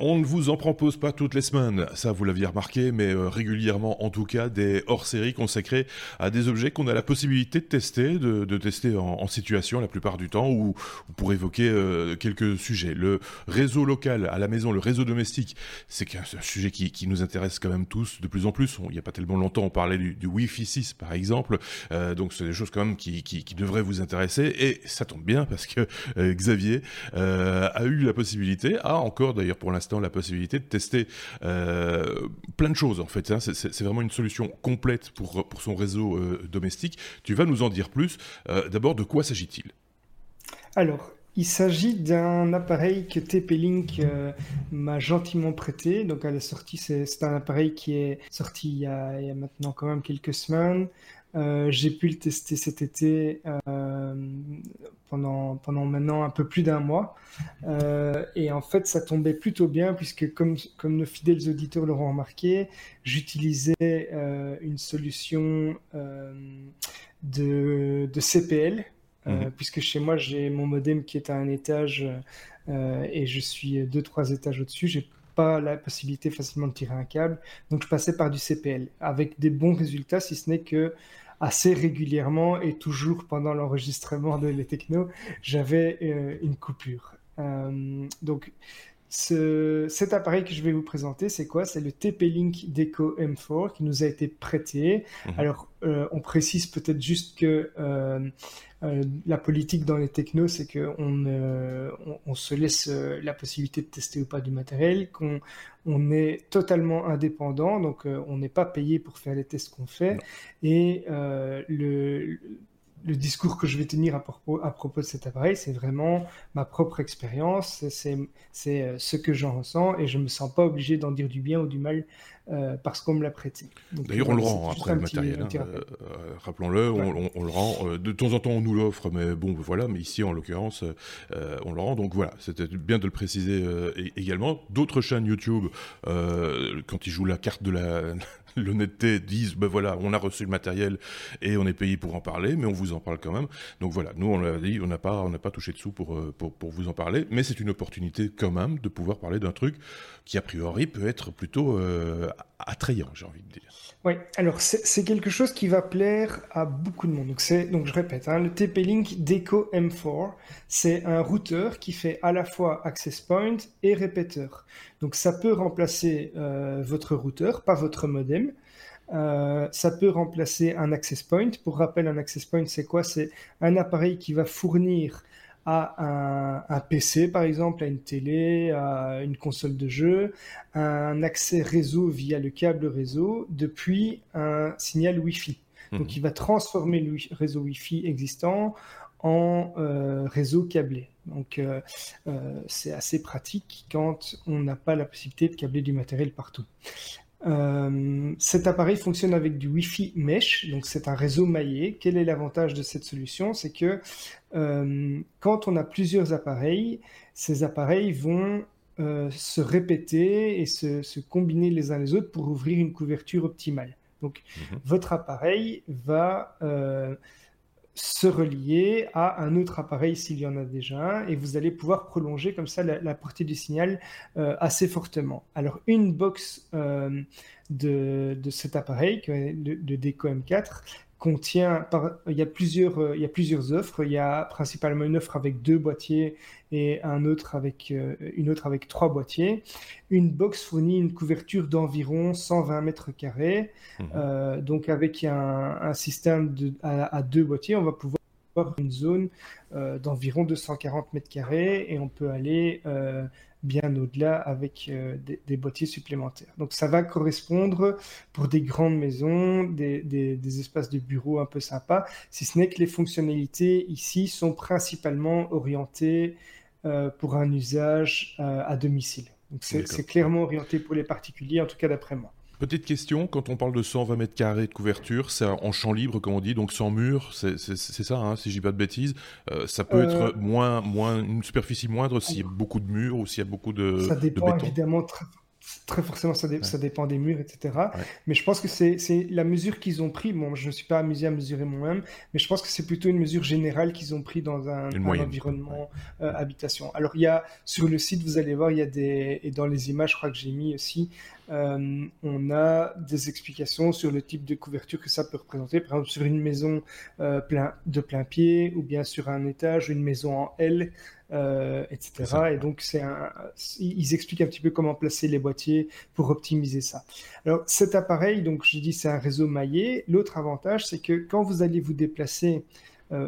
On ne vous en propose pas toutes les semaines, ça vous l'aviez remarqué, mais euh, régulièrement en tout cas des hors-séries consacrés à des objets qu'on a la possibilité de tester, de, tester en, situation la plupart du temps, ou, pour évoquer euh, quelques sujets. Le réseau local à la maison, le réseau domestique, c'est un, sujet qui, nous intéresse quand même tous de plus en plus. il n'y a pas tellement longtemps, on parlait du, Wi-Fi 6 par exemple, euh, donc c'est des choses quand même qui, qui, devraient vous intéresser, et ça tombe bien parce que Xavier a eu la possibilité, a encore d'ailleurs pour l'instant la possibilité de tester euh, plein de choses en fait. Hein. C'est vraiment une solution complète pour, pour son réseau euh, domestique. Tu vas nous en dire plus. Euh, d'abord, de quoi s'agit-il? Alors, il s'agit d'un appareil que TP-Link m'a gentiment prêté. Donc à la sortie, c'est un appareil qui est sorti il y, a, maintenant quand même quelques semaines. J'ai pu le tester cet été pendant, pendant maintenant un peu plus d'un mois. Euh, et en fait, ça tombait plutôt bien puisque, comme, comme nos fidèles auditeurs l'auront remarqué, j'utilisais une solution de, de, CPL. Mhm. puisque chez moi j'ai mon modem qui est à un étage et je suis deux trois étages au-dessus, j'ai pas la possibilité facilement de tirer un câble, donc je passais par du CPL avec des bons résultats, si ce n'est que assez régulièrement et toujours pendant l'enregistrement de Les Techno, j'avais euh, une coupure. Euh, cet appareil que je vais vous présenter, c'est quoi? C'est le TP-Link Deco M4 qui nous a été prêté. Mhm. Alors, euh, on précise peut-être juste que euh, la politique dans les technos, c'est qu'on on, se laisse euh, la possibilité de tester ou pas du matériel, qu'on on est totalement indépendant, donc euh, on n'est pas payé pour faire les tests qu'on fait. Et le, le discours que je vais tenir à propos, à propos de cet appareil, c'est vraiment ma propre expérience, c'est ce que j'en ressens et je ne me sens pas obligé d'en dire du bien ou du mal euh, parce qu'on me l'a prêté. D'ailleurs, on le rend après le matériel. Hein, euh, rappelons-le, on, le rend. Euh, de temps en temps, on nous l'offre, mais bon, voilà. Mais ici, en l'occurrence, on le rend. Donc voilà, c'était bien de le préciser également. D'autres chaînes YouTube, quand ils jouent la carte de la l'honnêteté, disent ben voilà, on a reçu le matériel et on est payé pour en parler, mais on vous en parle quand même. Donc voilà, nous on l'a dit, on n'a pas, touché dessous pour, pour, pour vous en parler, mais c'est une opportunité quand même de pouvoir parler d'un truc qui a priori peut être plutôt attrayant, j'ai envie de dire. Oui, alors c'est quelque chose qui va plaire à beaucoup de monde. Donc, donc je répète, hein, le TP-Link Deco M4, c'est un routeur qui fait à la fois access point et répéteur. Donc ça peut remplacer euh, votre routeur, pas votre modem. Euh, ça peut remplacer un access point. Pour rappel, un access point, c'est quoi? C'est un appareil qui va fournir à un, PC par exemple, à une télé, à une console de jeu, un accès réseau via le câble réseau depuis un signal Wi-Fi. Donc mhm. il va transformer le réseau Wi-Fi existant en euh, réseau câblé. Donc euh, euh, c'est assez pratique quand on n'a pas la possibilité de câbler du matériel partout. Euh, cet appareil fonctionne avec du Wi-Fi mesh, donc c'est un réseau maillé. Quel est l'avantage de cette solution? C'est que euh, quand on a plusieurs appareils, ces appareils vont euh, se répéter et se, combiner les uns les autres pour ouvrir une couverture optimale. Donc mhm. votre appareil va se relier à un autre appareil s'il y en a déjà un, et vous allez pouvoir prolonger comme ça la, portée du signal euh, assez fortement. Alors une box euh, de, cet appareil, de, de Deco M4, contient, il, y a plusieurs, euh, il y a plusieurs offres. Il y a principalement une offre avec deux boîtiers et un autre avec, euh, une autre avec trois boîtiers. Une box fournit une couverture d'environ 120 mètres carrés. Mmh. Euh, donc avec un, système de, à, deux boîtiers, on va pouvoir avoir une zone d'environ 240 mètres carrés et on peut aller bien au-delà avec euh, des, boîtiers supplémentaires. Donc ça va correspondre pour des grandes maisons, des, espaces de bureau un peu sympas, si ce n'est que les fonctionnalités ici sont principalement orientées euh, pour un usage euh, à domicile. Donc c'est clairement orienté pour les particuliers, en tout cas d'après moi. Petite question, quand on parle de 120 mètres carrés de couverture, c'est en champ libre, comme on dit, donc sans mur, c'est ça, hein, si je dis pas de bêtises. Euh, ça peut être euh, moins, moins, une superficie moindre s'il y a beaucoup de murs ou s'il y a beaucoup de Ça dépend évidemment très forcément, ça, ça, dépend des murs, etc. Mais je pense que c'est la mesure qu'ils ont pris. Bon, je ne suis pas amusé à mesurer moi-même, mais je pense que c'est plutôt une mesure générale qu'ils ont pris dans un, environnement euh, habitation. Alors, il y a sur le site, vous allez voir, il y a des et dans les images, je crois que j'ai mis aussi, euh, on a des explications sur le type de couverture que ça peut représenter. Par exemple, sur une maison euh, plein, de plein pied ou bien sur un étage, une maison en L. Euh, etc. Et donc, c'est un, ils expliquent un petit peu comment placer les boîtiers pour optimiser ça. Alors, cet appareil, donc, je dis, c'est un réseau maillé. L'autre avantage, c'est que quand vous allez vous déplacer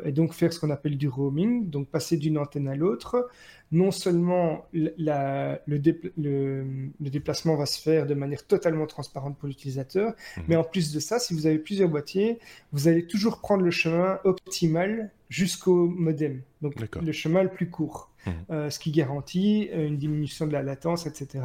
et donc faire ce qu'on appelle du roaming, donc passer d'une antenne à l'autre, non seulement le, déplacement va se faire de manière totalement transparente pour l'utilisateur, mhm. mais en plus de ça, si vous avez plusieurs boîtiers, vous allez toujours prendre le chemin optimal jusqu'au modem, donc le chemin le plus court. Mhm. Euh, ce qui garantit euh, une diminution de la latence, etc.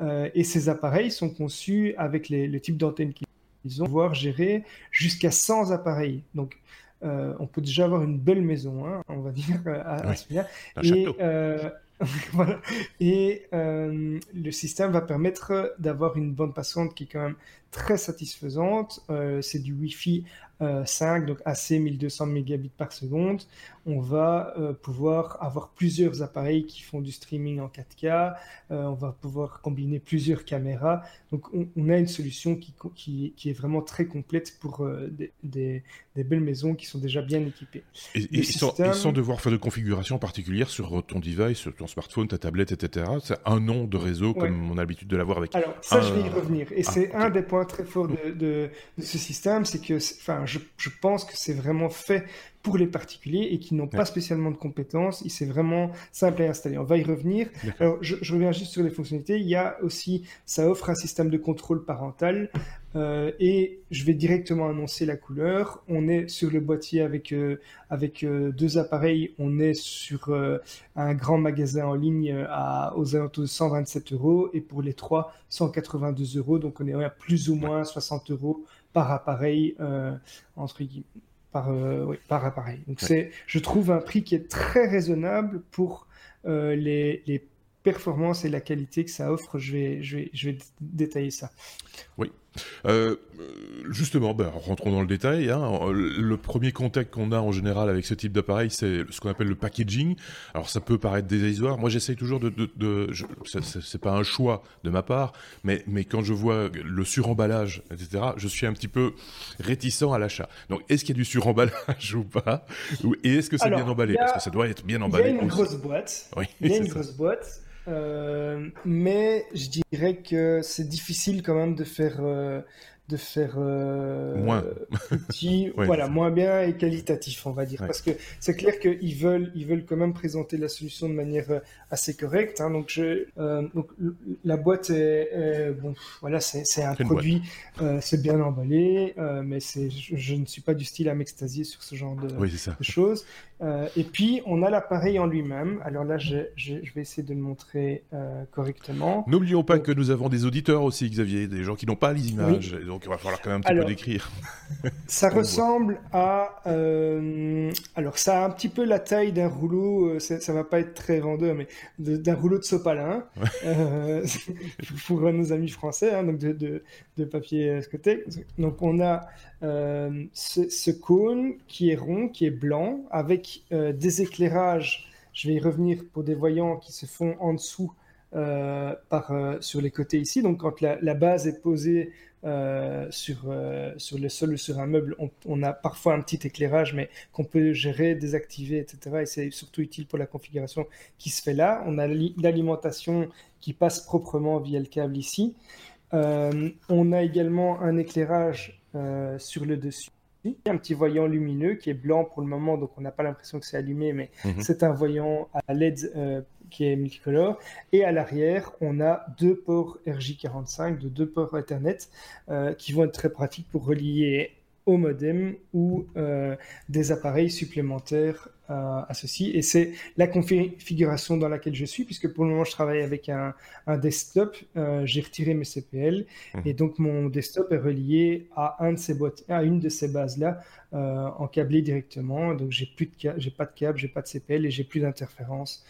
Euh, et ces appareils sont conçus avec les, le type d'antenne qu'ils ont, pouvoir gérer jusqu'à 100 appareils. Donc, euh, on peut déjà avoir une belle maison, hein, on va dire, à, ce moment Et, euh, voilà. Et euh, le système va permettre d'avoir une bande passante qui est quand même très satisfaisante. c'est du Wi-Fi 5, donc AC 1200 mégabits par seconde. On va pouvoir avoir plusieurs appareils qui font du streaming en 4K. on va pouvoir combiner plusieurs caméras. Donc on, a une solution qui, qui, est vraiment très complète pour des, des belles maisons qui sont déjà bien équipées. Et, sans, devoir faire de configuration particulière sur ton device, sur ton smartphone, ta tablette, etc. C'est un nom de réseau comme on a l'habitude de l'avoir avec. Alors ça, je vais y revenir. Et ah, c'est un des points très forts de, ce système, c'est que, enfin, je pense que c'est vraiment fait pour les particuliers et qui n'ont pas spécialement de compétences. C'est vraiment simple à installer. On va y revenir. Alors, je, reviens juste sur les fonctionnalités. Il y a aussi, ça offre un système de contrôle parental euh, et je vais directement annoncer la couleur. On est sur le boîtier avec euh, avec euh, deux appareils. On est sur un grand magasin en ligne à aux alentours de 127 euros et pour les trois 182 euros. Donc on est à plus ou moins 60 euros par appareil entre guillemets par, euh, par appareil. Donc c'est, je trouve un prix qui est très raisonnable pour euh, les, les, performances et la qualité que ça offre. Je vais, je vais, je vais détailler ça. Oui. Euh, justement, ben, rentrons dans le détail. Hein. Le premier contact qu'on a en général avec ce type d'appareil, c'est ce qu'on appelle le packaging. Alors ça peut paraître dérisoire. Moi, j'essaye toujours de, de, de c'est pas un choix de ma part, mais mais quand je vois le suremballage, etc., je suis un petit peu réticent à l'achat. Donc, est-ce qu'il y a du suremballage ou pas? Et est-ce que c'est bien emballé? Parce que ça doit être bien emballé. Il y a une grosse boîte. Oui, il y a une grosse boîte. Euh, mais je dirais que c'est difficile quand même de faire euh, de faire euh, moins petit, voilà, moins bien et qualitatif, on va dire, parce que c'est clair qu'ils veulent, ils veulent quand même présenter la solution de manière euh, assez correcte. Hein, donc, je, euh, donc la boîte est, bon, voilà, c'est un produit, c'est bien emballé, mais c'est, je, ne suis pas du style à m'extasier sur ce genre de, de choses. et puis, on a l'appareil en lui-même. Alors là, je, je, vais essayer de le montrer correctement. N'oublions pas que nous avons des auditeurs aussi, Xavier, des gens qui n'ont pas les images. Donc il va falloir quand même un petit peu décrire. ça ressemble à. Euh, alors, ça a un petit peu la taille d'un rouleau, euh, ça va pas être très vendeur, mais d'un rouleau de sopalin. Euh, pour nos amis français, hein, donc de, de, papier scoté. Donc, on a ce, ce, cône qui est rond, qui est blanc, avec des éclairages. Je vais y revenir pour des voyants qui se font en dessous. Par, sur les côtés ici. Donc quand la, la base est posée euh, sur, euh, sur le sol ou sur un meuble, on, a parfois un petit éclairage, mais qu'on peut gérer, désactiver, etc. Et c'est surtout utile pour la configuration qui se fait là. On a l'alimentation qui passe proprement via le câble ici. Euh, on a également un éclairage sur le dessus un petit voyant lumineux qui est blanc pour le moment, donc on n'a pas l'impression que c'est allumé, mais mhm. c'est un voyant à LED euh, qui est multicolore. Et à l'arrière, on a deux ports RJ45, de deux ports Ethernet, euh, qui vont être très pratiques pour relier au modem ou euh, des appareils supplémentaires à, ceci. Et c'est la configuration dans laquelle je suis, puisque pour le moment, je travaille avec un, desktop. Euh, j'ai retiré mes CPL mmh. et donc mon desktop est relié à, un de ces boîtes, à une de ces bases-là euh, en câblé directement. Donc j'ai plus de j'ai pas de câble, j'ai pas de CPL et j'ai plus d'interférence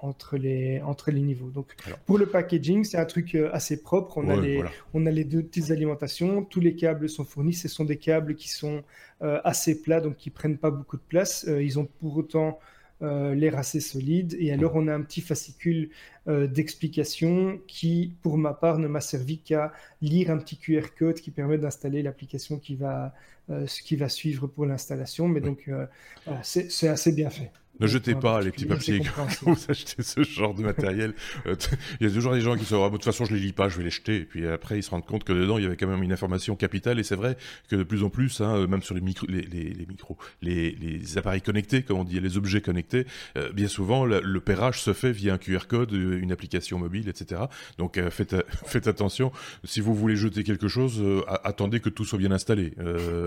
entre, les, entre les niveaux. Donc, pour le packaging, c'est un truc assez propre. On, a les, on a les deux petites alimentations. Tous les câbles sont fournis. Ce sont des câbles qui sont assez plats, donc qui prennent pas beaucoup de place. ils ont pour autant euh, l'air assez solide. Et alors, on a un petit fascicule euh, d'explication qui, pour ma part, ne m'a servi qu'à lire un petit QR code qui permet d'installer l'application qui va, euh, qui va suivre pour l'installation. Mais donc, c'est assez bien fait. Ne jetez pas les petits papiers quand vous achetez ce genre de matériel. Euh, il y a toujours des gens qui se disent, de toute façon, je les lis pas, je vais les jeter. Et puis après, ils se rendent compte que dedans, il y avait quand même une information capitale. Et c'est vrai que de plus en plus, hein, même sur les, micro, les, les, micros, les, les, appareils connectés, comme on dit, les objets connectés, euh, bien souvent, le, pérage se fait via un QR code, euh, une application mobile, etc. Donc faites, faites attention. Si vous voulez jeter quelque chose, attendez que tout soit bien installé.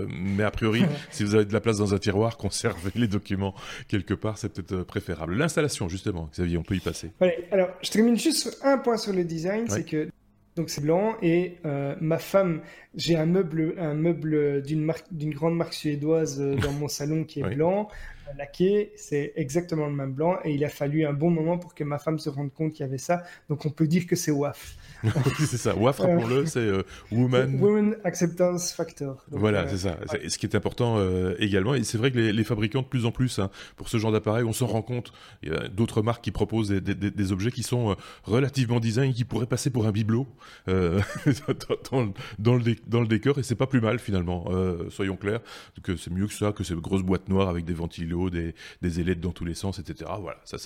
mais a priori, si vous avez de la place dans un tiroir, conservez les documents quelque part c'est peut-être euh, préférable. L'installation, justement, Xavier, on peut y passer. alors, je termine juste sur un point sur le design, c'est que donc c'est blanc et euh, ma femme, j'ai un meuble, un meuble d'une marque, d'une grande marque suédoise euh, dans mon salon qui est blanc, laqué, c'est exactement le même blanc et il a fallu un bon moment pour que ma femme se rende compte qu'il y avait ça. Donc on peut dire que c'est WAF. c'est ça. WAF, rappelons-le, c'est euh, Woman... Women Acceptance Factor. voilà, euh, c'est ça. Ce qui est important euh, également. Et c'est vrai que les, fabricants, de plus en plus, hein, pour ce genre d'appareil, on s'en rend compte. Il y a d'autres marques qui proposent des, objets qui sont relativement design et qui pourraient passer pour un bibelot dans, dans, le dans le décor. Et c'est pas plus mal, finalement. soyons clairs. que c'est mieux que ça, que ces grosses boîtes noires avec des des, des ailettes dans tous les sens, etc. Voilà. Ça,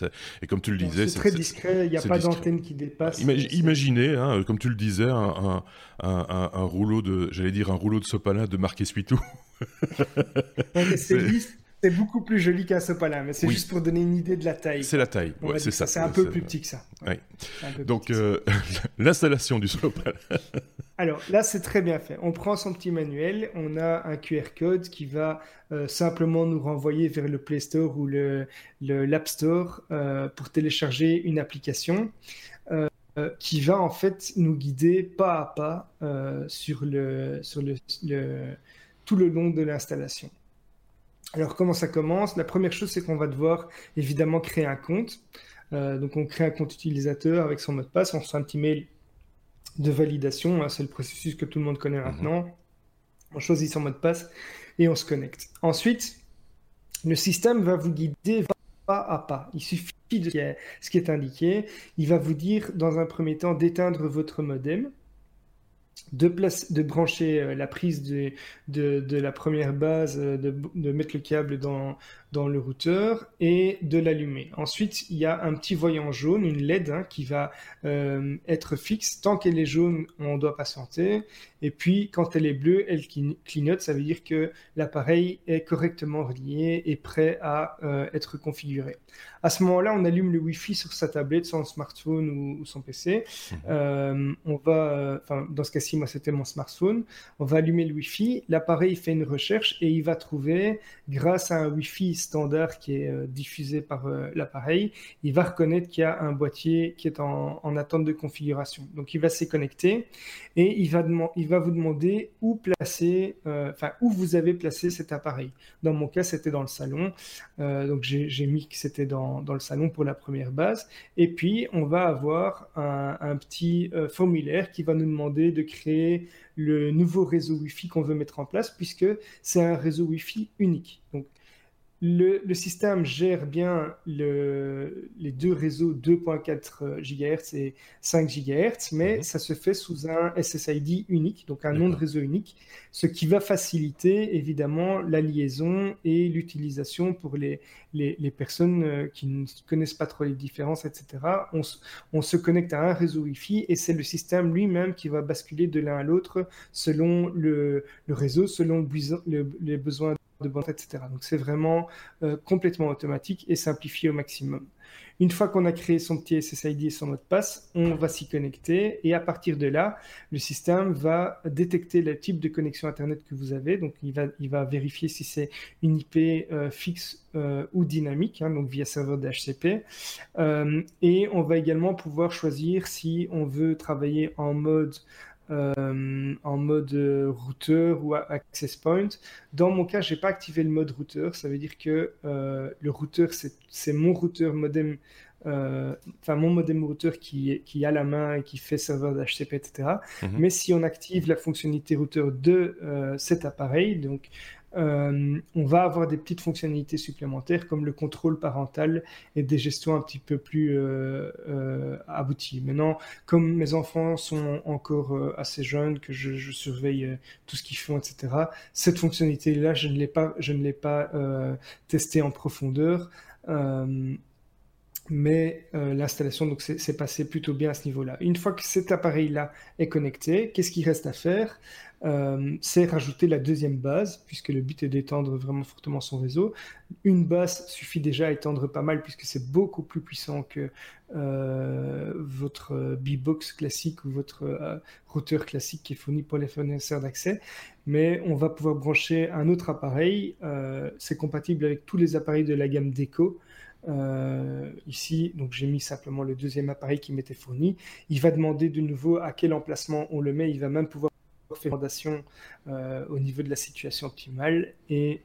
et comme tu le disais... C'est très discret. Il n'y a pas d'antenne qui dépasse. imaginez, hein, euh, comme tu le disais, un, rouleau de, j'allais dire un rouleau de sopalin de Marc Espitou. c'est beaucoup plus joli qu'un sopalin, mais c'est juste pour donner une idée de la taille. C'est la taille, c'est ça. C'est un peu plus petit que ça. Donc euh, l'installation du sopalin. Alors là, c'est très bien fait. On prend son petit manuel, on a un QR code qui va euh, simplement nous renvoyer vers le Play Store ou le l'App Store pour télécharger une application. Euh, qui va en fait nous guider pas à pas euh, sur, le, sur le, tout le long de l'installation. Alors comment ça commence? La première chose, c'est qu'on va devoir évidemment créer un compte. Euh, donc on crée un compte utilisateur avec son mot de passe, on reçoit un petit mail de validation, hein, c'est le processus que tout le monde connaît mhm. maintenant. On choisit son mot de passe et on se connecte. Ensuite, le système va vous guider pas à pas. Il suffit de ce qui est indiqué. Il va vous dire dans un premier temps d'éteindre votre modem de, brancher euh, la prise de, la première base, euh, de, mettre le câble dans, dans le routeur et de l'allumer. Ensuite, il y a un petit voyant jaune, une LED hein, qui va euh, être fixe. Tant qu'elle est jaune, on doit patienter. Et puis, quand elle est bleue, elle clignote. Ça veut dire que l'appareil est correctement relié et prêt à être configuré. À ce moment-là, on allume le Wi-Fi sur sa tablette, son smartphone ou, son PC. Mhm. on va, dans ce cas-ci, moi, c'était mon smartphone. On va allumer le Wi-Fi. L'appareil fait une recherche et il va trouver, grâce à un Wi-Fi standard qui est euh, diffusé par euh, l'appareil, il va reconnaître qu'il y a un boîtier qui est en, attente de configuration. Donc, il va s'y connecter et il va, vous demander où placer, euh, enfin, où vous avez placé cet appareil. Dans mon cas, c'était dans le salon. donc, j'ai mis que c'était dans, dans, le salon pour la première base. Et puis, on va avoir un, un petit formulaire qui va nous demander de créer le nouveau réseau Wi-Fi qu'on veut mettre en place, puisque c'est un réseau Wi-Fi unique. Donc, le, système gère bien les deux réseaux 2.4 GHz et 5 GHz, mais mhm. ça se fait sous un SSID unique, donc un nom de réseau unique, ce qui va faciliter évidemment la liaison et l'utilisation pour les, les, personnes euh, qui ne connaissent pas trop les différences, etc. On, se connecte à un réseau Wi-Fi et c'est le système lui-même qui va basculer de l'un à l'autre selon le, réseau, selon les besoins de bande, etc. Donc c'est vraiment euh, complètement automatique et simplifié au maximum. Une fois qu'on a créé son petit SSID et son mot de passe, on va s'y connecter et à partir de là, le système va détecter le type de connexion Internet que vous avez. Donc il va, il vérifier si c'est une IP euh, fixe euh, ou dynamique, hein, donc via serveur DHCP. et on va également pouvoir choisir si on veut travailler en mode en mode routeur ou access point. Dans mon cas, j'ai pas activé le mode routeur. Ça veut dire que le routeur, c'est mon routeur modem euh, enfin mon modem routeur qui, qui a la main et qui fait serveur d'HTTP, etc. Mhm. Mais si on active la fonctionnalité routeur de euh, cet appareil, donc euh, on va avoir des petites fonctionnalités supplémentaires comme le contrôle parental et des gestions un petit peu plus abouties. Maintenant, comme mes enfants sont encore assez jeunes, que je, surveille tout ce qu'ils font, etc., cette fonctionnalité-là, je ne l'ai pas, je ne l'ai pas testée en profondeur mais euh, l'installation s'est passé plutôt bien à ce niveau-là. Une fois que cet appareil-là est connecté, qu'est-ce qu'il reste à faire? Euh, C'est rajouter la deuxième base, puisque le but est d'étendre vraiment fortement son réseau. Une base suffit déjà à étendre pas mal, puisque c'est beaucoup plus puissant que euh, votre B-Box classique ou votre routeur classique qui est fourni pour les fournisseurs d'accès. Mais on va pouvoir brancher un autre appareil. c'est compatible avec tous les appareils de la gamme Deco. Euh, ici, donc j'ai mis simplement le deuxième appareil qui m'était fourni. Il va demander de nouveau à quel emplacement on le met. Il va même pouvoir fondation euh, au niveau de la situation optimale et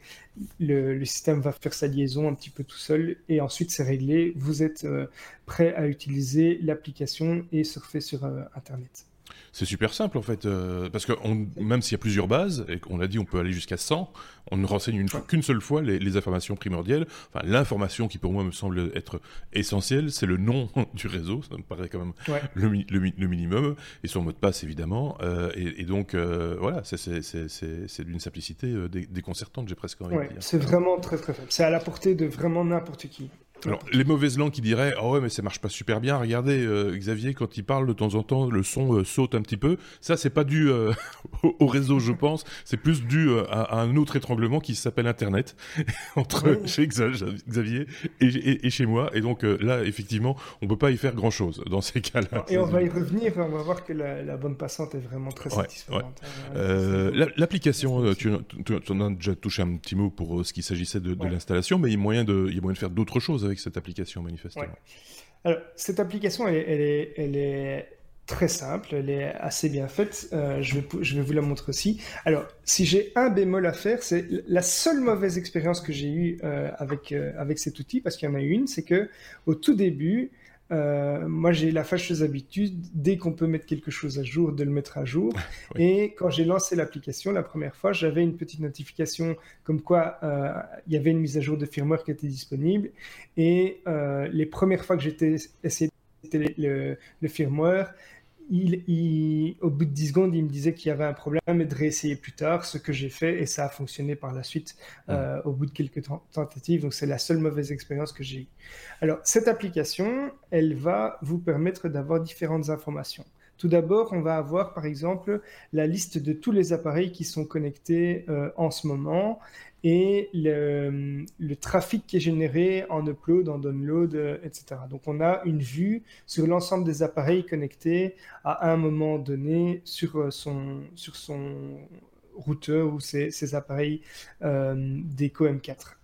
le, système va faire sa liaison un petit peu tout seul et ensuite c'est réglé. Vous êtes euh, prêt à utiliser l'application et surfer sur Internet. C'est super simple en fait, euh, parce que même s'il y a plusieurs bases, et qu'on a dit on peut aller jusqu'à 100, on ne renseigne qu'une seule fois les, informations primordiales. Enfin, l'information qui pour moi me semble être essentielle, c'est le nom du réseau, ça me paraît quand même le, le, minimum, et son mot de passe évidemment. Euh, et, donc euh, voilà, c'est d'une simplicité déconcertante, j'ai presque envie de dire. C'est vraiment très très faible. C'est à la portée de vraiment n'importe qui. Alors, les mauvaises langues qui diraient oh ouais mais ça marche pas super bien. Regardez euh, Xavier quand il parle de temps en temps le son euh, saute un petit peu. Ça c'est pas dû euh, au réseau je pense. C'est plus dû à, un autre étranglement qui s'appelle Internet entre chez Xavier et, chez moi. Et donc là effectivement on peut pas y faire grand chose dans ces cas-là. Et on va y revenir. On va voir que la, bonne passante est vraiment très satisfaisante. Hein. L'application tu, en as déjà touché un petit mot pour ce qu'il s'agissait de, l'installation, mais il y a moyen de il y a moyen de faire d'autres choses avec cette application, manifestement Alors, cette application, elle est, très simple, elle est assez bien faite. Euh, je, vais, je vais vous la montrer aussi. Alors, si j'ai un bémol à faire, c'est la seule mauvaise expérience que j'ai eue euh, avec, euh, avec cet outil, parce qu'il y en a une, c'est que au tout début, euh, moi, j'ai la fâcheuse habitude, dès qu'on peut mettre quelque chose à jour, de le mettre à jour. Et quand j'ai lancé l'application la première fois, j'avais une petite notification comme quoi euh, il y avait une mise à jour de firmware qui était disponible. Et euh, les premières fois que j'étais essayé de le, le firmware, il, au bout de 10 secondes, il me disait qu'il y avait un problème et de réessayer plus tard, ce que j'ai fait et ça a fonctionné par la suite euh, au bout de quelques tentatives. Donc c'est la seule mauvaise expérience que j'ai eue. Alors cette application, elle va vous permettre d'avoir différentes informations. Tout d'abord, on va avoir par exemple la liste de tous les appareils qui sont connectés euh, en ce moment et le, trafic qui est généré en upload, en download, euh, etc. Donc on a une vue sur l'ensemble des appareils connectés à un moment donné sur euh, son, sur son routeur ou ces, appareils euh, d'Eco M4.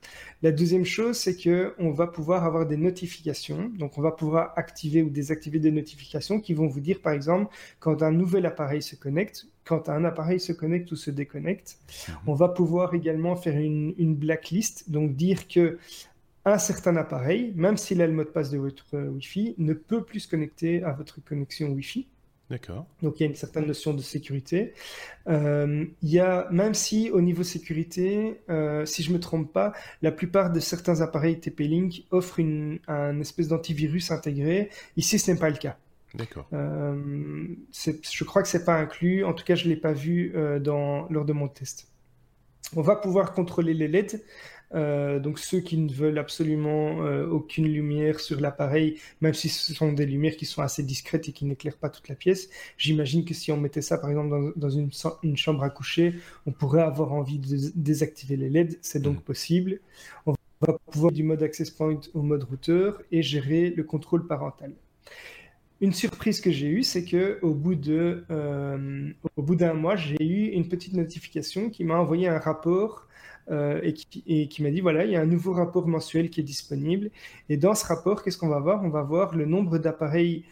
La deuxième chose, c'est que on va pouvoir avoir des notifications. Donc, on va pouvoir activer ou désactiver des notifications qui vont vous dire, par exemple, quand un nouvel appareil se connecte, quand un appareil se connecte ou se déconnecte. Mhm. On va pouvoir également faire une, une blacklist, donc dire que un certain appareil, même s'il a le mot de passe de votre Wi-Fi, ne peut plus se connecter à votre connexion Wi-Fi. D'accord. Donc il y a une certaine notion de sécurité. Euh, il y a, même si au niveau sécurité, euh, si je me trompe pas, la plupart de certains appareils TP-Link offrent une, un espèce d'antivirus intégré. Ici, ce n'est pas le cas. D'accord. Euh, je crois que c'est pas inclus. En tout cas, je l'ai pas vu dans, lors de mon test. On va pouvoir contrôler les LED. Euh, donc ceux qui ne veulent absolument euh, aucune lumière sur l'appareil, même si ce sont des lumières qui sont assez discrètes et qui n'éclairent pas toute la pièce, j'imagine que si on mettait ça par exemple dans, une, chambre à coucher, on pourrait avoir envie de désactiver les LED, c'est donc mm. possible. On va pouvoir du mode access point au mode routeur et gérer le contrôle parental. Une surprise que j'ai eue, c'est que au bout de, euh, au bout d'un mois, j'ai eu une petite notification qui m'a envoyé un rapport euh, et qui, m'a dit voilà, il y a un nouveau rapport mensuel qui est disponible. Et dans ce rapport, qu'est-ce qu'on va voir? On va voir le nombre d'appareils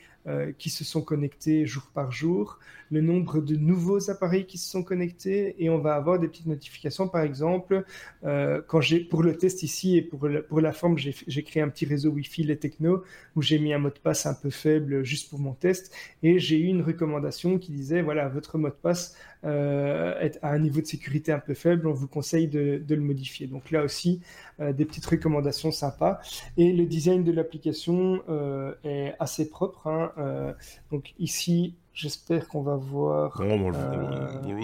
qui se sont connectés jour par jour, le nombre de nouveaux appareils qui se sont connectés, et on va avoir des petites notifications. Par exemple, quand j'ai pour le test ici et pour la, pour la forme, j'ai créé un petit réseau Wi-Fi les techno où j'ai mis un mot de passe un peu faible juste pour mon test, et j'ai eu une recommandation qui disait voilà votre mot de passe euh, est à un niveau de sécurité un peu faible, on vous conseille de, le modifier. Donc là aussi, euh, des petites recommandations sympas. Et le design de l'application euh, est assez propre. Hein. Donc ici, J'espère qu'on va voir. Non,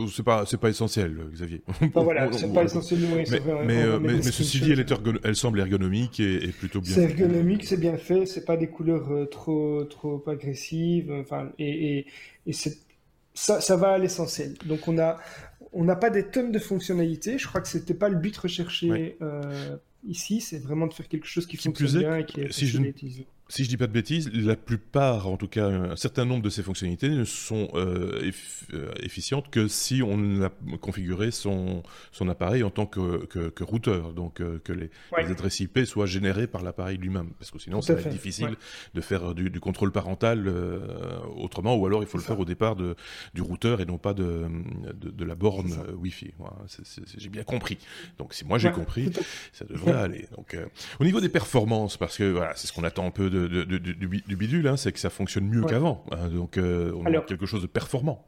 c'est pas, c'est pas essentiel, Xavier. voilà, c'est pas essentiel. mais, mais, ceci dit, elle, elle, semble ergonomique et, plutôt bien. C'est ergonomique, c'est bien fait. C'est pas des couleurs trop, trop agressives. Enfin, et, et, et ça, ça va à l'essentiel. Donc on a, on n'a pas des tonnes de fonctionnalités. Je crois que c'était pas le but recherché euh, ici. C'est vraiment de faire quelque chose qui, fonctionne bien et qui est si utiliser si je dis pas de bêtises, la plupart, en tout cas un certain nombre de ces fonctionnalités ne sont euh, euh, efficientes que si on a configuré son, son appareil en tant que, que, routeur, donc euh, que les, adresses IP soient générées par l'appareil lui-même, parce que sinon ça va être difficile de faire du, contrôle parental autrement, ou alors il faut le faire au départ de, du routeur et non pas de, de, la borne Wi-Fi. j'ai bien compris. Donc si moi j'ai compris, ça devrait aller. Donc au niveau des performances, parce que voilà, c'est ce qu'on attend un peu de, du, bidule, hein, c'est que ça fonctionne mieux qu'avant. Hein, donc, euh, on a quelque chose de performant.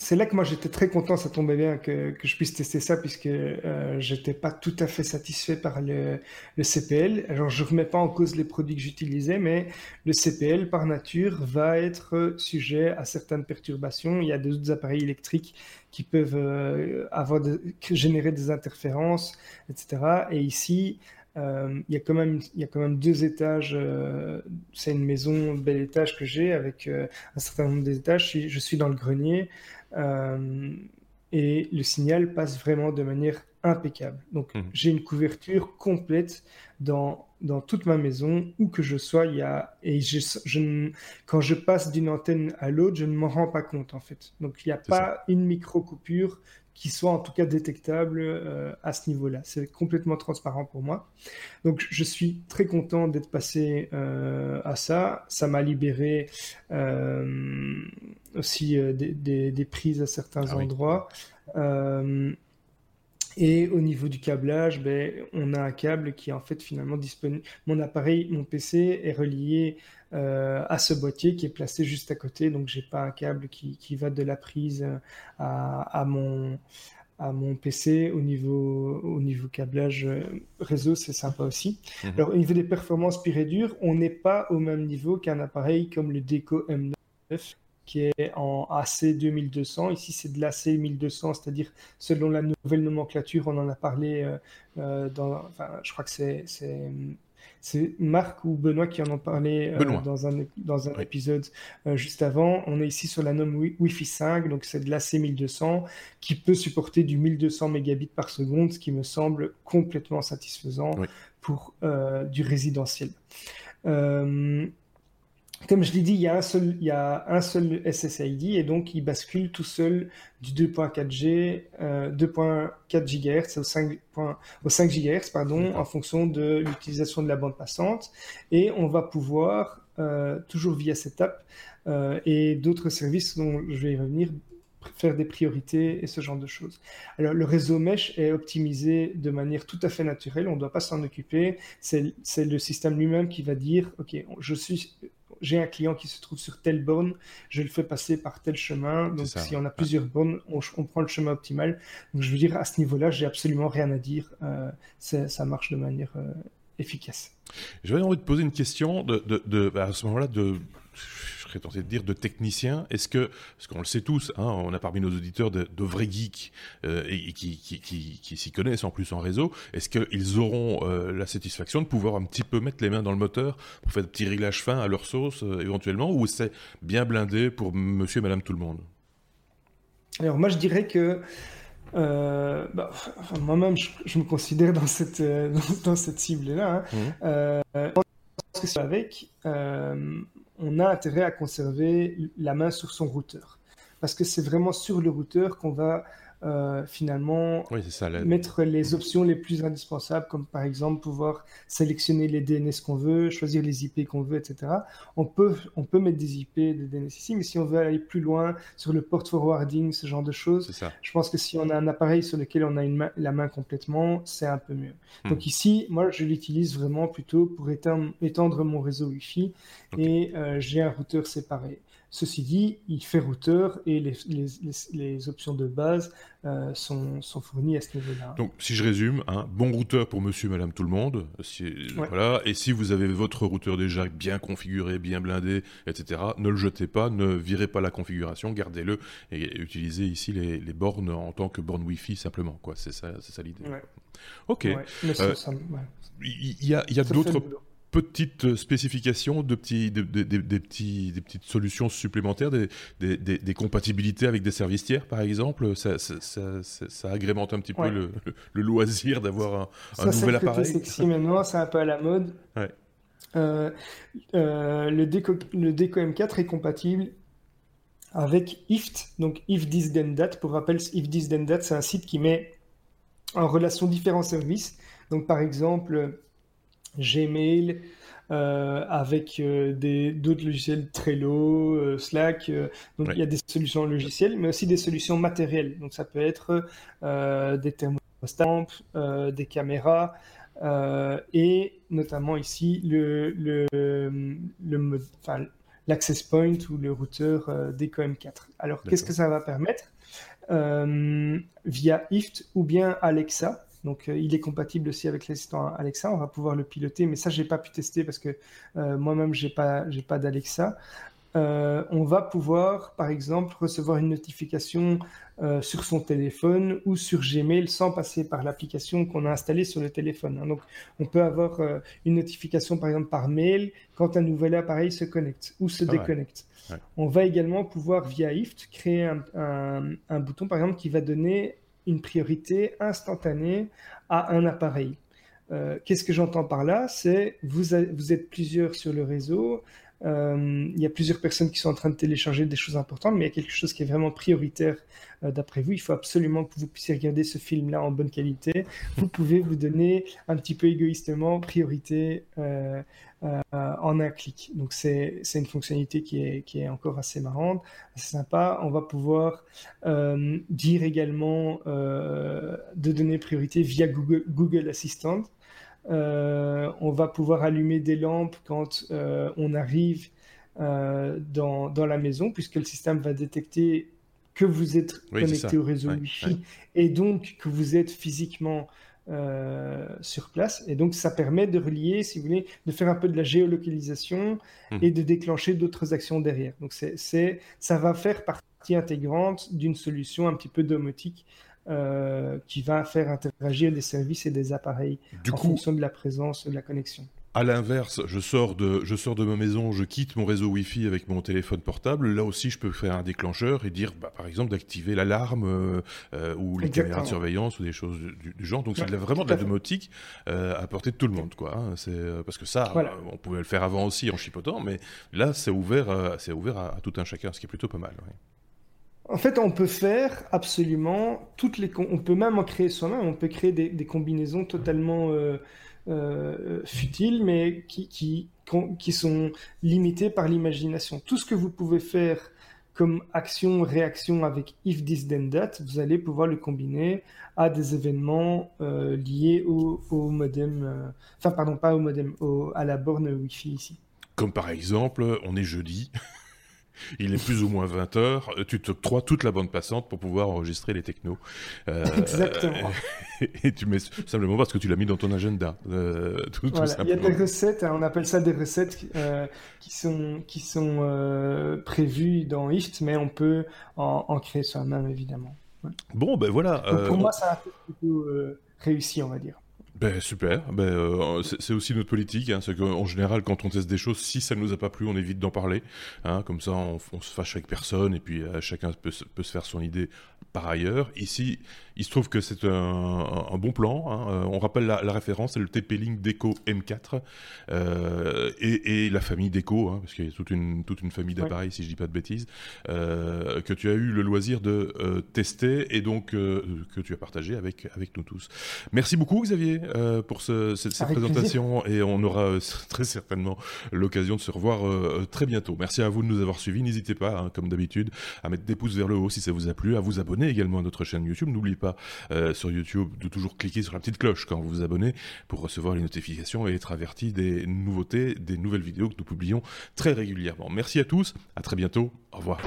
C'est là que moi j'étais très content, ça tombait bien que, que je puisse tester ça puisque euh, j'étais pas tout à fait satisfait par le, le, CPL. Alors je remets pas en cause les produits que j'utilisais, mais le CPL par nature va être sujet à certaines perturbations. Il y a d'autres appareils électriques qui peuvent euh, avoir de, générer des interférences, etc. Et ici, il, y a quand même, y a quand même deux étages. Euh, c'est une maison, bel étage que j'ai avec euh, un certain nombre d'étages. Je suis dans le grenier et le signal passe vraiment de manière impeccable. Donc mmh. j'ai une couverture complète dans, dans toute ma maison, où que je sois. Il y a, et je, quand je passe d'une antenne à l'autre, je ne m'en rends pas compte en fait. Donc il n'y a pas une micro-coupure qui soit en tout cas détectable euh, à ce niveau-là. C'est complètement transparent pour moi. Donc je suis très content d'être passé euh, à ça. Ça m'a libéré euh, aussi des, des, prises à certains ah endroits. Et au niveau du câblage, ben, on a un câble qui est en fait finalement disponible. Mon appareil, mon PC est relié euh, à ce boîtier qui est placé juste à côté. Donc j'ai pas un câble qui, qui, va de la prise à, à, mon à mon PC au niveau au niveau câblage euh, réseau, c'est sympa aussi. Mhm. Alors au niveau des performances pure et dures, on n'est pas au même niveau qu'un appareil comme le Deco M9 qui est en AC 2200. Ici, c'est de l'AC 1200, c'est-à-dire selon la nouvelle nomenclature, on en a parlé euh, dans, enfin, je crois que c'est c'est Marc ou Benoît qui en ont parlé euh, dans un, dans un épisode euh, juste avant. On est ici sur la norme Wi-Fi 5, donc c'est de l'AC 1200 qui peut supporter du 1200 mégabits par seconde, ce qui me semble complètement satisfaisant pour euh, du résidentiel. Comme je l'ai dit, il y, a un seul, il y a un seul SSID et donc il bascule tout seul du 2.4G, 2.4 GHz au 5, au 5 GHz pardon, en fonction de l'utilisation de la bande passante. Et on va pouvoir, euh, toujours via cette app euh, et d'autres services dont je vais y revenir, faire des priorités et ce genre de choses. Alors le réseau mesh est optimisé de manière tout à fait naturelle, on ne doit pas s'en occuper, c'est le système lui-même qui va dire, ok, je suis j'ai un client qui se trouve sur telle borne, je le fais passer par tel chemin. Donc, si on a plusieurs bornes, on, prend le chemin optimal. Donc, je veux dire, à ce niveau-là, j'ai absolument rien à dire. Euh, ça marche de manière euh, efficace. J'avais envie de poser une question de, de, à ce moment-là de serais tenté de dire, de techniciens. Est-ce que, parce qu'on le sait tous, hein, on a parmi nos auditeurs de, vrais geeks euh, et, qui, qui, s'y connaissent en plus en réseau, est-ce qu'ils auront euh, la satisfaction de pouvoir un petit peu mettre les mains dans le moteur pour faire des petits réglages fins à leur sauce euh, éventuellement, ou c'est bien blindé pour monsieur et madame tout le monde? Alors moi je dirais que bah, moi-même, je, me considère dans cette, dans, cette cible-là. Hein. Mmh. pense que c'est avec, on a intérêt à conserver la main sur son routeur. Parce que c'est vraiment sur le routeur qu'on va euh, finalement mettre les options les plus indispensables, comme par exemple pouvoir sélectionner les DNS qu'on veut, choisir les IP qu'on veut, etc. On peut, on peut mettre des IP, des DNS ici, mais si on veut aller plus loin sur le port forwarding, ce genre de choses, je pense que si on a un appareil sur lequel on a une la main complètement, c'est un peu mieux. Hmm. Donc ici, moi, je l'utilise vraiment plutôt pour étendre, étendre mon réseau Wi-Fi et euh, j'ai un routeur séparé. Ceci dit, il fait routeur et les, les, options de base euh, sont, sont, fournies à ce niveau-là. Donc, si je résume, un bon routeur pour monsieur, madame, tout le monde. voilà, et si vous avez votre routeur déjà bien configuré, bien blindé, etc., ne le jetez pas, ne virez pas la configuration, gardez-le et utilisez ici les, bornes en tant que borne Wi-Fi simplement. C'est ça, ça l'idée. Ok. Euh, il y, a, y a d'autres petites spécifications, de petits, des, petits, des petites solutions supplémentaires, des, des, compatibilités avec des services tiers, par exemple ça, ça, ça, agrémente un petit peu le, le, loisir d'avoir un, un nouvel appareil. C'est sexy maintenant, c'est un peu à la mode. Euh, euh, le, Deco, le Deco M4 est compatible avec IFT, donc If This Then That. Pour rappel, If This Then That, c'est un site qui met en relation différents services. Donc, par exemple, Gmail, euh, avec euh, d'autres logiciels Trello, euh, Slack. donc il y a des solutions logicielles, mais aussi des solutions matérielles. Donc ça peut être des thermostats, des caméras, et notamment ici le, le, le l'access point ou le routeur Deco M4. Alors qu'est-ce que ça va permettre? Via IFT ou bien Alexa, donc, euh, il est compatible aussi avec l'assistant Alexa. On va pouvoir le piloter, mais ça, j'ai pas pu tester parce que euh, moi-même, j'ai pas, j'ai pas d'Alexa. Euh, on va pouvoir, par exemple, recevoir une notification sur son téléphone ou sur Gmail sans passer par l'application qu'on a installée sur le téléphone. Hein. Donc, on peut avoir une notification, par exemple, par mail quand un nouvel appareil se connecte ou se déconnecte. On va également pouvoir, via IFT, créer un, un, bouton, par exemple, qui va donner une priorité instantanée à un appareil. Euh, qu'est-ce que j'entends par là? C'est vous, vous êtes plusieurs sur le réseau, euh, il y a plusieurs personnes qui sont en train de télécharger des choses importantes, mais il y a quelque chose qui est vraiment prioritaire euh, d'après vous. Il faut absolument que vous puissiez regarder ce film-là en bonne qualité. Vous pouvez vous donner un petit peu égoïstement priorité euh, en un clic. Donc c'est une fonctionnalité qui est, qui est encore assez marrante, assez sympa. On va pouvoir dire également de donner priorité via Google, Google Assistant. Euh, on va pouvoir allumer des lampes quand euh, on arrive euh, dans, dans, la maison, puisque le système va détecter que vous êtes connecté au réseau Wi-Fi et donc que vous êtes physiquement sur place. Et donc, ça permet de relier, si vous voulez, de faire un peu de la géolocalisation mmh. et de déclencher d'autres actions derrière. Donc, c'est, ça va faire partie intégrante d'une solution un petit peu domotique euh, qui va faire interagir des services et des appareils en fonction de la présence de la connexion. À l'inverse, je sors de je sors de ma maison, je quitte mon réseau Wi-Fi avec mon téléphone portable. Là aussi, je peux faire un déclencheur et dire, bah, par exemple, d'activer l'alarme euh, euh, ou les caméras de surveillance ou des choses du, genre. Donc, c'est vraiment de la domotique à portée de tout le monde, quoi. Hein. C'est parce que ça, on pouvait le faire avant aussi en chipotant, mais là, c'est ouvert, c'est ouvert à, tout un chacun, ce qui est plutôt pas mal. En fait, on peut faire absolument toutes les. On peut même en créer soi-même. On peut créer des, combinaisons totalement euh, euh, futiles, mais qui, sont limitées par l'imagination. Tout ce que vous pouvez faire comme action-réaction avec if this then that, vous allez pouvoir le combiner à des événements euh, liés au, modem. enfin, pardon, pas au modem, à la borne Wi-Fi ici. Comme par exemple, on est jeudi. Il est plus ou moins 20 heures. Tu te crois toute la bande passante pour pouvoir enregistrer les technos. Euh, Exactement. Et, tu mets simplement parce que tu l'as mis dans ton agenda. Euh, il y a des recettes, hein, on appelle ça des recettes euh, qui sont, qui sont prévues dans IFT, mais on peut en, créer soi-même, évidemment. Bon, ben voilà. pour moi, ça a plutôt réussi, on va dire. Ben, super, ben, euh, c'est aussi notre politique, hein, c'est qu'en général quand on teste des choses, si ça ne nous a pas plu, on évite d'en parler, hein, comme ça on, se fâche avec personne et puis euh, chacun peut, se faire son idée par ailleurs. Ici, il se trouve que c'est un, bon plan. Hein. Euh, on rappelle la, référence, c'est le TP-Link Deco M4 euh, et, la famille Deco, hein, parce qu'il y a toute une, toute une famille d'appareils, si je dis pas de bêtises, euh, que tu as eu le loisir de tester et donc que tu as partagé avec, avec nous tous. Merci beaucoup Xavier pour cette, présentation et on aura très certainement l'occasion de se revoir très bientôt. Merci à vous de nous avoir suivis. N'hésitez pas, hein, comme d'habitude, à mettre des pouces vers le haut si ça vous a plu, à vous abonner également à notre chaîne YouTube. N'oubliez euh, sur YouTube de toujours cliquer sur la petite cloche quand vous vous abonnez pour recevoir les notifications et être averti des nouveautés, des nouvelles vidéos que nous publions très régulièrement. Merci à tous, à très bientôt, au revoir.